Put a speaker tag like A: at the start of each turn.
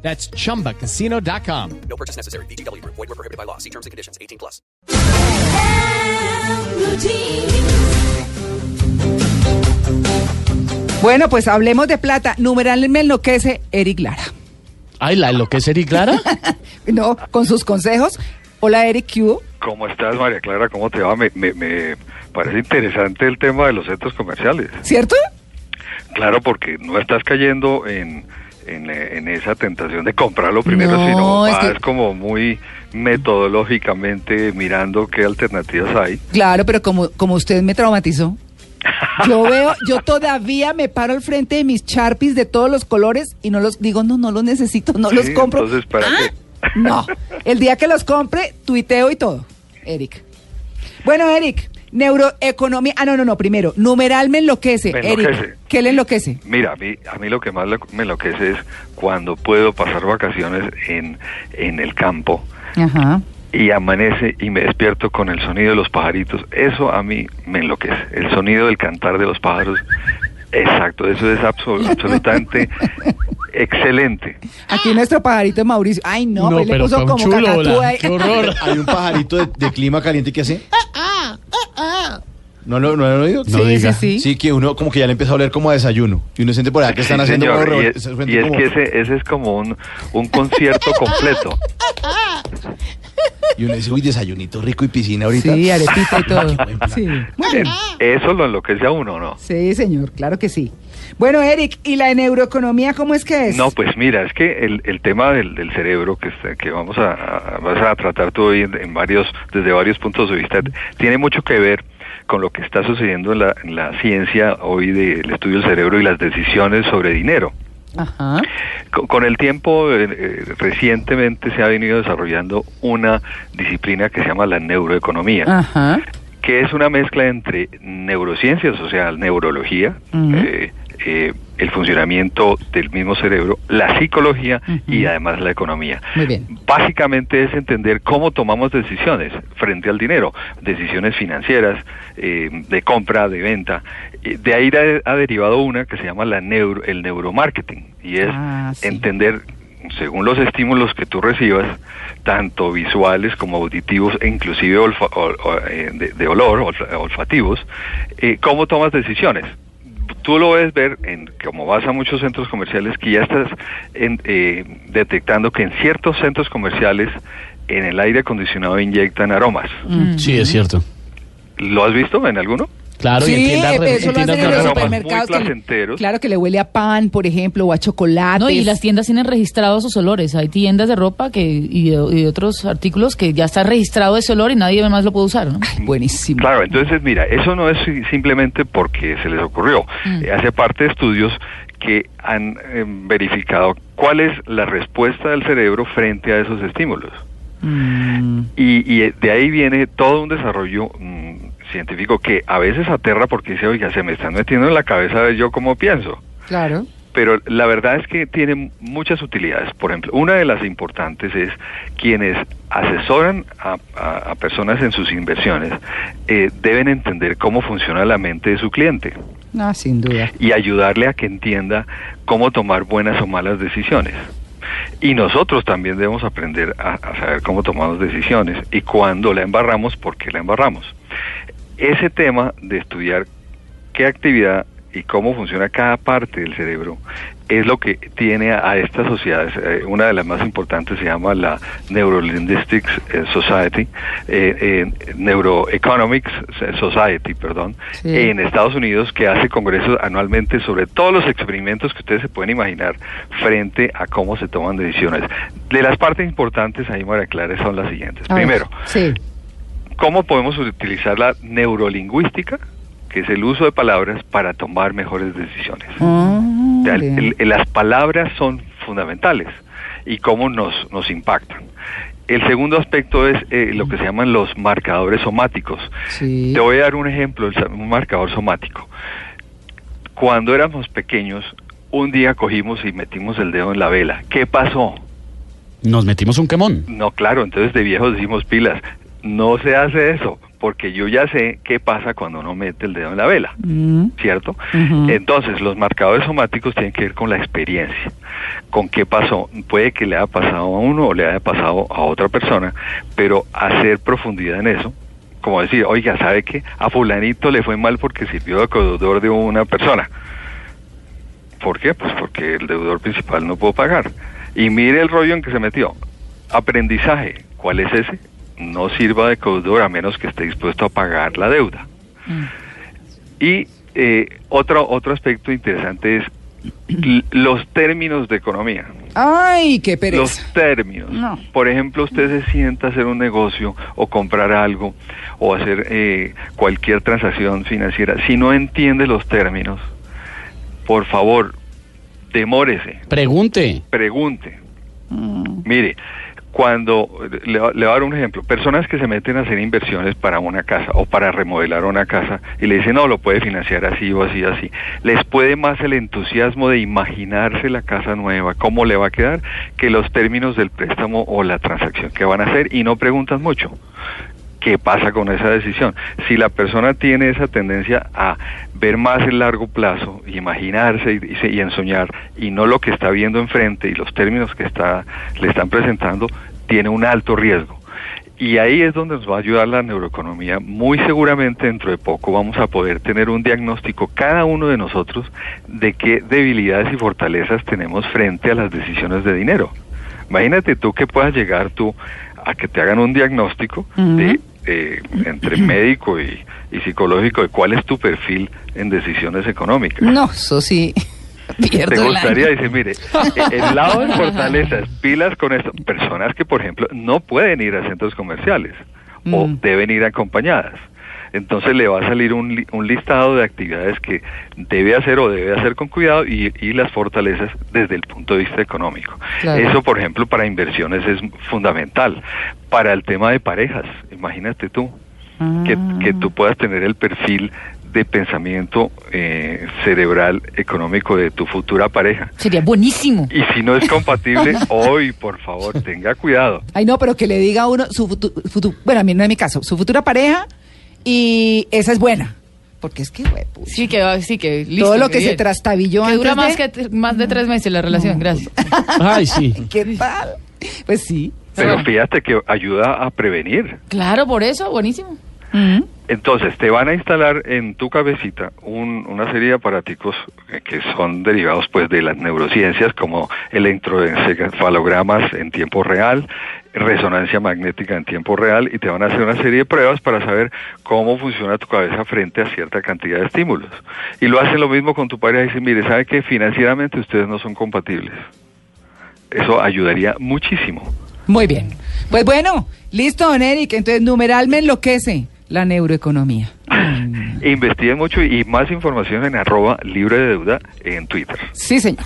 A: That's chumbacasino.com.
B: No purchase necessary. BGW. Void were prohibited by law. See terms and conditions. 18 plus.
C: Bueno, pues hablemos de plata. Numeral me enloquece Eric Lara.
D: Ay, la enloquece Eric Clara.
C: No, con sus consejos. Hola Eric, ¿qué hubo?
E: ¿Cómo estás, María Clara? ¿Cómo te va? Me, me, me parece interesante el tema de los centros comerciales.
C: ¿Cierto?
E: Claro, porque no estás cayendo en, en, en esa tentación de comprarlo primero,
C: No,
E: sino
C: es que-
E: como muy metodológicamente mirando qué alternativas hay.
C: Claro, pero como, como usted me traumatizó. Yo veo, yo todavía me paro al frente de mis charpis de todos los colores y no los digo, no, no los necesito, no los compro.
E: entonces, ¿para
C: Ah,
E: qué?
C: No, el día que los compre, tuiteo y todo, Eric. Bueno, Eric, neuroeconomía. Ah, no, no, no, primero, numeral me enloquece.
E: Me enloquece.
C: Eric, ¿qué le enloquece?
E: Mira, a mí, a mí lo que más lo- me enloquece es cuando puedo pasar vacaciones en, en el campo
C: Ajá.
E: y amanece y me despierto con el sonido de los pajaritos. Eso a mí me enloquece. El sonido del cantar de los pájaros. Exacto, eso es abso- absolutamente excelente.
C: Aquí nuestro pajarito Mauricio. Ay, no,
D: No,
C: pues le
D: pero
C: puso
D: con
C: como
D: chulo, qué horror.
F: Hay un pajarito de, de clima caliente que hace. ¿No lo, no lo han oído?
D: No
C: sí,
D: diga.
C: sí, sí.
F: Sí, que uno como que ya le empieza a oler como a desayuno. Y uno siente por allá que están
E: Sí,
F: haciendo
E: señor, y es,
F: se
E: y
F: siente
E: es
F: como-
E: que ese, ese es como un, un concierto completo.
F: Y uno dice, uy, desayunito rico y piscina ahorita.
C: Sí, arepita y todo. Sí. Muy bien.
E: Eso lo enloquece a uno, ¿no?
C: Sí, señor, claro que sí. Bueno, Eric, ¿y la neuroeconomía cómo es que es?
E: No, pues mira, es que el, el tema del, del cerebro que, está- que vamos a, a- vas a tratar tú hoy en, en varios, desde varios puntos de vista, tiene mucho que ver con lo que está sucediendo en la, en la ciencia hoy del estudio del cerebro y las decisiones sobre dinero.
C: Ajá.
E: Con, con el tiempo, eh, eh, recientemente se ha venido desarrollando una disciplina que se llama la neuroeconomía,
C: Ajá.
E: que es una mezcla entre neurociencias, o sea, neurología, eh, eh, el funcionamiento del mismo cerebro, la psicología y además la economía.
C: Muy bien.
E: Básicamente es entender cómo tomamos decisiones frente al dinero, decisiones financieras, eh, de compra, de venta. Eh, De ahí ha, derivado una que se llama la neuro, el neuromarketing y es
C: Ah, sí.
E: entender según los estímulos que tú recibas, tanto visuales como auditivos e inclusive olfa- ol- eh, de, de olor, olfa- olfativos, eh, cómo tomas decisiones. Tú lo ves ver, en, como vas a muchos centros comerciales, que ya estás en- eh, detectando que en ciertos centros comerciales en el aire acondicionado inyectan aromas.
D: Sí, es cierto.
E: ¿Lo has visto en alguno?
D: Claro, y en tiendas,
C: eso lo
D: en tiendas
C: hacen en
D: de
C: los supermercados. que claro que le huele a pan, por ejemplo, o a chocolate.
G: No, y las tiendas tienen registrados sus olores. Hay tiendas de ropa que y otros artículos que ya está registrado ese olor y nadie más lo puede usar, ¿no?
C: Buenísimo.
E: Claro, entonces mira, eso no es si- simplemente porque se les ocurrió. Eh, hace parte de estudios que han eh, verificado cuál es la respuesta del cerebro frente a esos estímulos.
C: Mm,
E: Y, y de ahí viene todo un desarrollo mm, científico que a veces aterra porque dice, oiga, se me están metiendo en la cabeza de yo cómo pienso.
C: claro.
E: Pero la verdad es que tiene muchas utilidades. Por ejemplo, una de las importantes es quienes asesoran a, a- a personas en sus inversiones eh, deben entender cómo funciona la mente de su cliente
C: No, sin duda.
E: y ayudarle a que entienda cómo tomar buenas o malas decisiones. Y nosotros también debemos aprender a, saber cómo tomamos decisiones y cuando la embarramos, por qué la embarramos. Ese tema de estudiar qué actividad y cómo funciona cada parte del cerebro es lo que tiene a, a estas sociedades. eh, una de las más importantes se llama la Neurolinguistics eh, Society, eh, eh, Neuroeconomics Society, perdón,
C: Sí.
E: en Estados Unidos que hace congresos anualmente sobre todos los experimentos que ustedes se pueden imaginar frente a cómo se toman decisiones. De las partes importantes ahí, María Clara, son las siguientes. Primero,
C: Sí.
E: ¿cómo podemos utilizar la neurolingüística, que es el uso de palabras, para tomar mejores decisiones?
C: Ah,
E: O sea,
C: bien.
E: el- el- las palabras son fundamentales y cómo nos, nos impactan. El segundo aspecto es eh, lo que se llaman los marcadores somáticos.
C: Sí.
E: Te voy a dar un ejemplo, un marcador somático. Cuando éramos pequeños, un día cogimos y metimos el dedo en la vela. ¿Qué pasó?
D: Nos metimos un quemón.
E: No, claro, entonces de viejos decimos pilas. No se hace eso, porque yo ya sé qué pasa cuando uno mete el dedo en la vela,
C: Mm,
E: ¿cierto? Entonces, los marcadores somáticos tienen que ver con la experiencia, con qué pasó. Puede que le haya pasado a uno o le haya pasado a otra persona, pero hacer profundidad en eso, como decir, oiga, ¿sabe qué? A fulanito le fue mal porque sirvió de deudor de una persona. ¿Por qué? Pues porque el deudor principal no pudo pagar. Y mire el rollo en que se metió. Aprendizaje. ¿Cuál es ese? No sirva de deudor a menos que esté dispuesto a pagar la deuda. Y eh, otro, otro aspecto interesante es los términos de economía.
C: Ay, qué pereza.
E: Los términos.
C: No.
E: Por ejemplo, usted se sienta a hacer un negocio o comprar algo o hacer eh, cualquier transacción financiera. Si no entiende los términos, por favor, demórese,
D: Pregunte.
E: pregunte. Mire, cuando le, le voy a dar un ejemplo, personas que se meten a hacer inversiones para una casa o para remodelar una casa y le dicen, no, lo puede financiar así o así, así, les puede más el entusiasmo de imaginarse la casa nueva, cómo le va a quedar, que los términos del préstamo o la transacción que van a hacer y no preguntan mucho. ¿Qué pasa con esa decisión? Si la persona tiene esa tendencia a ver más el largo plazo, imaginarse y, y y ensoñar, y no lo que está viendo enfrente y los términos que está, le están presentando, tiene un alto riesgo. Y ahí es donde nos va a ayudar la neuroeconomía. Muy seguramente dentro de poco vamos a poder tener un diagnóstico, cada uno de nosotros, de qué debilidades y fortalezas tenemos frente a las decisiones de dinero. Imagínate tú que puedas llegar tú a que te hagan un diagnóstico de eh, entre médico y, y psicológico de cuál es tu perfil en decisiones económicas.
C: No, eso sí. Pierdo
E: ¿Te gustaría decir, mire, eh, el lado de fortalezas, pilas con esto, personas que, por ejemplo, no pueden ir a centros comerciales o
C: Mm.
E: deben ir acompañadas. Entonces le va a salir un, un listado de actividades que debe hacer o debe hacer con cuidado y, y las fortalezas desde el punto de vista económico.
C: Claro.
E: Eso, por ejemplo, para inversiones es fundamental. Para el tema de parejas, imagínate tú, que,
C: Ah.
E: que tú puedas tener el perfil de pensamiento eh, cerebral económico de tu futura pareja.
G: Sería buenísimo.
E: Y si no es compatible, hoy, por favor, tenga cuidado.
C: Ay, no, pero que le diga a uno su futuro, bueno, a mí no es mi caso, su futura pareja y esa es buena. Porque es que, güey,
G: Sí, que, sí, que listo.
C: todo lo que se trastabilló
G: Que dura
C: antes
G: más,
C: de-
G: que, más de tres meses la relación, gracias.
D: Ay, sí.
C: ¿Qué tal? Pues sí.
E: Pero
G: Bueno.
E: fíjate que ayuda a prevenir.
G: Claro, por eso, buenísimo.
E: Entonces, te van a instalar en tu cabecita un- una serie de aparaticos que son derivados pues de las neurociencias como electroencefalogramas en tiempo real, resonancia magnética en tiempo real y te van a hacer una serie de pruebas para saber cómo funciona tu cabeza frente a cierta cantidad de estímulos. Y lo hacen lo mismo con tu pareja y dicen, mire, ¿sabe que financieramente ustedes no son compatibles? Eso ayudaría muchísimo.
C: Muy bien. Pues bueno, listo, don Eric. Entonces, numeral me enloquece la neuroeconomía.
E: Investiguen mucho y más información en arroba libre de deuda en Twitter.
C: Sí, señor.